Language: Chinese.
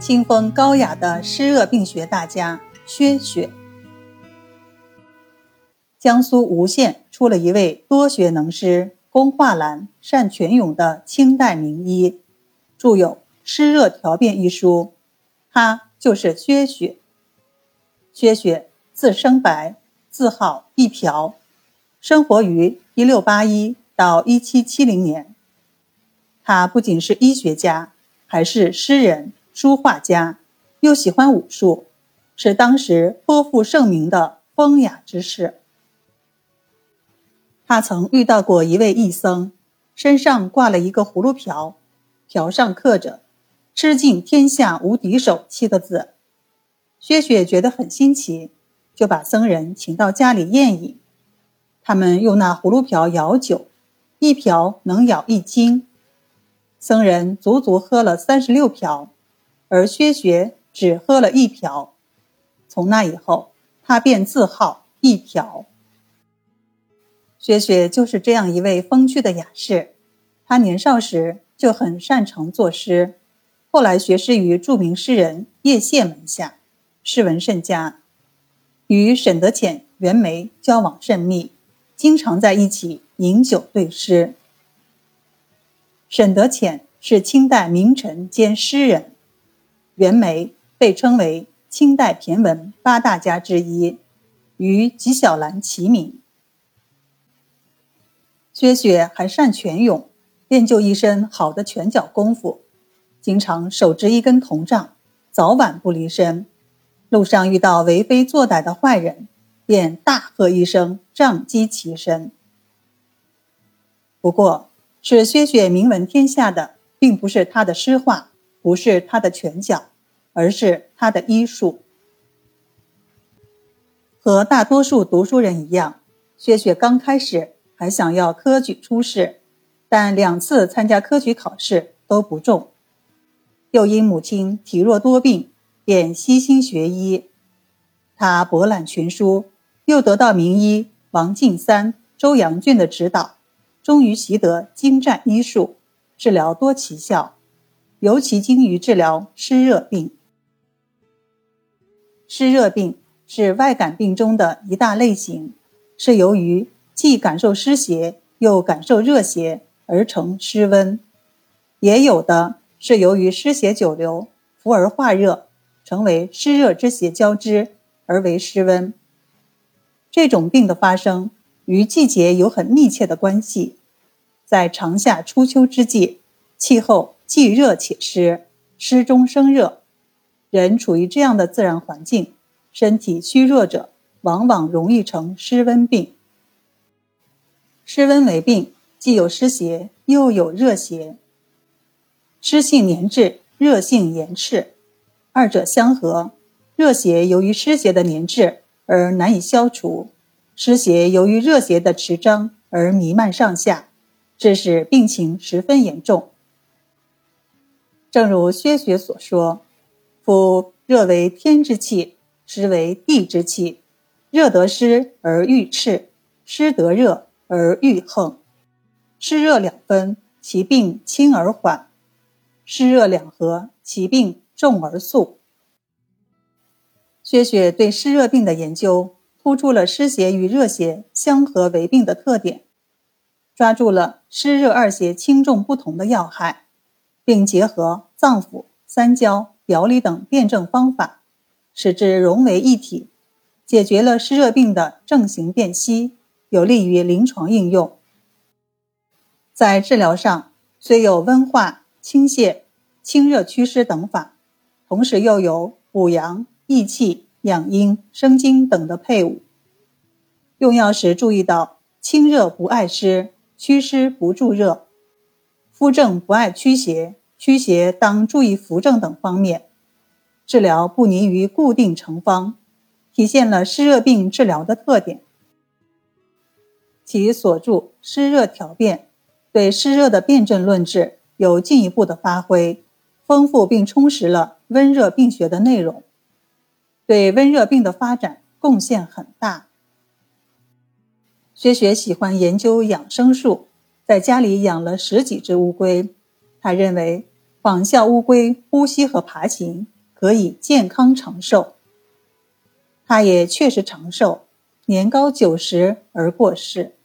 清风高雅的湿热病学大家薛雪。江苏吴县出了一位多学能诗、工画兰、善泉涌的清代名医，著有《湿热调变》一书，他就是薛雪。薛雪字生白，字号一瓢，生活于一六八一到一七七零年。他不仅是医学家，还是诗人、书画家，又喜欢武术，是当时颇负盛名的风雅之士。他曾遇到过一位义僧，身上挂了一个葫芦瓢，瓢上刻着“吃尽天下无敌手”七个字。薛雪觉得很新奇，就把僧人请到家里宴饮。他们用那葫芦瓢舀酒，一瓢能舀一斤。僧人足足喝了三十六瓢，而薛雪只喝了一瓢。从那以后，他便自号一瓢。薛雪就是这样一位风趣的雅士，他年少时就很擅长作诗，后来学诗于著名诗人叶谢门下，诗文甚佳，与沈德潜、袁枚交往甚密，经常在一起饮酒对诗。沈德潜是清代名臣兼诗人，袁枚被称为清代骈文八大家之一，与纪晓岚齐名。薛雪还善拳勇，练就一身好的拳脚功夫，经常手执一根铜杖，早晚不离身。路上遇到为非作歹的坏人，便大喝一声，杖击其身。不过，使薛雪名闻天下的，并不是他的诗画，不是他的拳脚，而是他的医术。和大多数读书人一样，薛雪刚开始。还想要科举出仕，但两次参加科举考试都不中，又因母亲体弱多病，便悉心学医。他博览群书，又得到名医王敬三、周扬俊的指导，终于习得精湛医术，治疗多奇效，尤其精于治疗湿热病。湿热病是外感病中的一大类型，是由于。既感受湿邪，又感受热邪，而成湿温；也有的是由于湿邪久留，伏而化热，成为湿热之邪交织，而为湿温。这种病的发生与季节有很密切的关系。在长夏初秋之际，气候既热且湿，湿中生热，人处于这样的自然环境，身体虚弱者，往往容易成湿温病。湿温为病，既有湿邪，又有热邪。湿性黏滞，热性炎炽，二者相合，热邪由于湿邪的黏滞而难以消除，湿邪由于热邪的持张而弥漫上下，致使病情十分严重。正如薛雪所说：“夫热为天之气，湿为地之气，热得湿而郁炽，湿得热。”而郁横，湿热两分，其病轻而缓；湿热两合，其病重而速。薛雪对湿热病的研究，突出了湿邪与热邪相合为病的特点，抓住了湿热二邪轻重不同的要害，并结合脏腑、三焦、表里等辨证方法，使之融为一体，解决了湿热病的症型辨析。有利于临床应用。在治疗上，虽有温化、清泻、清热祛湿等法，同时又有补阳、益气、养阴、生津等的配伍。用药时注意到清热不爱湿，祛湿不助热，扶正不爱驱邪，驱邪当注意扶正等方面。治疗不泥于固定成方，体现了湿热病治疗的特点。其所著《湿热调变》，对湿热的辨证论治有进一步的发挥，丰富并充实了温热病学的内容，对温热病的发展贡献很大。薛雪喜欢研究养生术，在家里养了十几只乌龟。他认为，仿效乌龟呼吸和爬行，可以健康长寿。他也确实长寿，年高九十而过世。